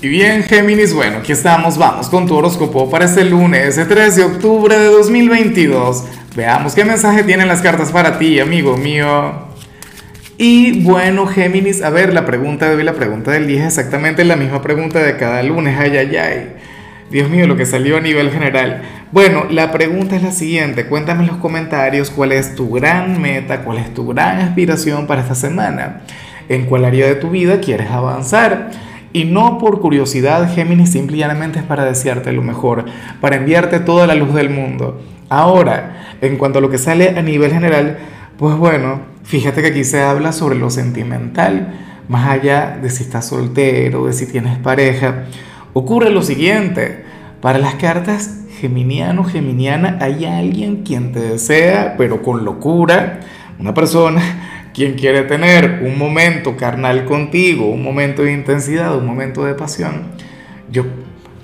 Y bien, Géminis, bueno, aquí estamos, vamos con tu horóscopo para este lunes, el 3 de octubre de 2022. Veamos qué mensaje tienen las cartas para ti, amigo mío. Y bueno, Géminis, a ver, la pregunta de hoy, la pregunta del día es exactamente la misma pregunta de cada lunes, ay, ay, ay. Dios mío, lo que salió a nivel general. Bueno, la pregunta es la siguiente, cuéntame en los comentarios cuál es tu gran meta, cuál es tu gran aspiración para esta semana, en cuál área de tu vida quieres avanzar. Y no por curiosidad, Géminis simplemente es para desearte lo mejor, para enviarte toda la luz del mundo. Ahora, en cuanto a lo que sale a nivel general, pues bueno, fíjate que aquí se habla sobre lo sentimental, más allá de si estás soltero, de si tienes pareja. Ocurre lo siguiente, para las cartas geminiano, geminiana, hay alguien quien te desea, pero con locura, una persona quien quiere tener un momento carnal contigo, un momento de intensidad, un momento de pasión, yo,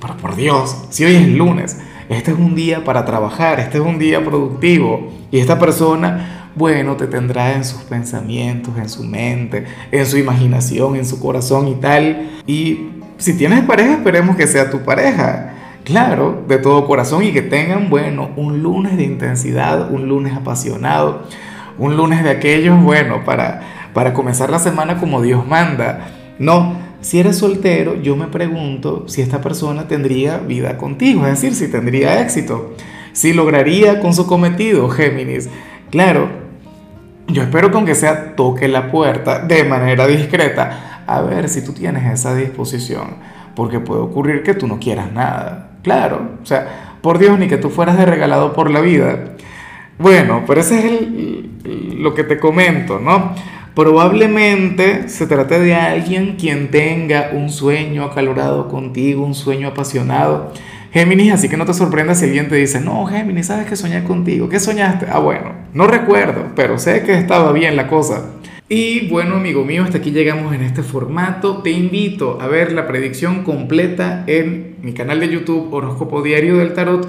pero por Dios, si hoy es lunes, este es un día para trabajar, este es un día productivo y esta persona, bueno, te tendrá en sus pensamientos, en su mente, en su imaginación, en su corazón y tal. Y si tienes pareja, esperemos que sea tu pareja. Claro, de todo corazón y que tengan, bueno, un lunes de intensidad, un lunes apasionado un lunes de aquellos, bueno, para, para comenzar la semana como Dios manda. No, si eres soltero, yo me pregunto si esta persona tendría vida contigo, es decir, si tendría éxito, si lograría con su cometido, Géminis. Claro, yo espero con que sea toque la puerta de manera discreta, a ver si tú tienes esa disposición, porque puede ocurrir que tú no quieras nada. Claro, o sea, por Dios, ni que tú fueras de regalado por la vida. Bueno, pero ese es lo que te comento, ¿no? Probablemente se trate de alguien quien tenga un sueño acalorado contigo, un sueño apasionado. Géminis, así que no te sorprendas si alguien te dice, no, Géminis, ¿sabes que soñé contigo? ¿Qué soñaste? Ah, bueno, no recuerdo, pero sé que estaba bien la cosa. Y bueno, amigo mío, hasta aquí llegamos en este formato. Te invito a ver la predicción completa en mi canal de YouTube Horóscopo Diario del Tarot